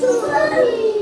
祝你。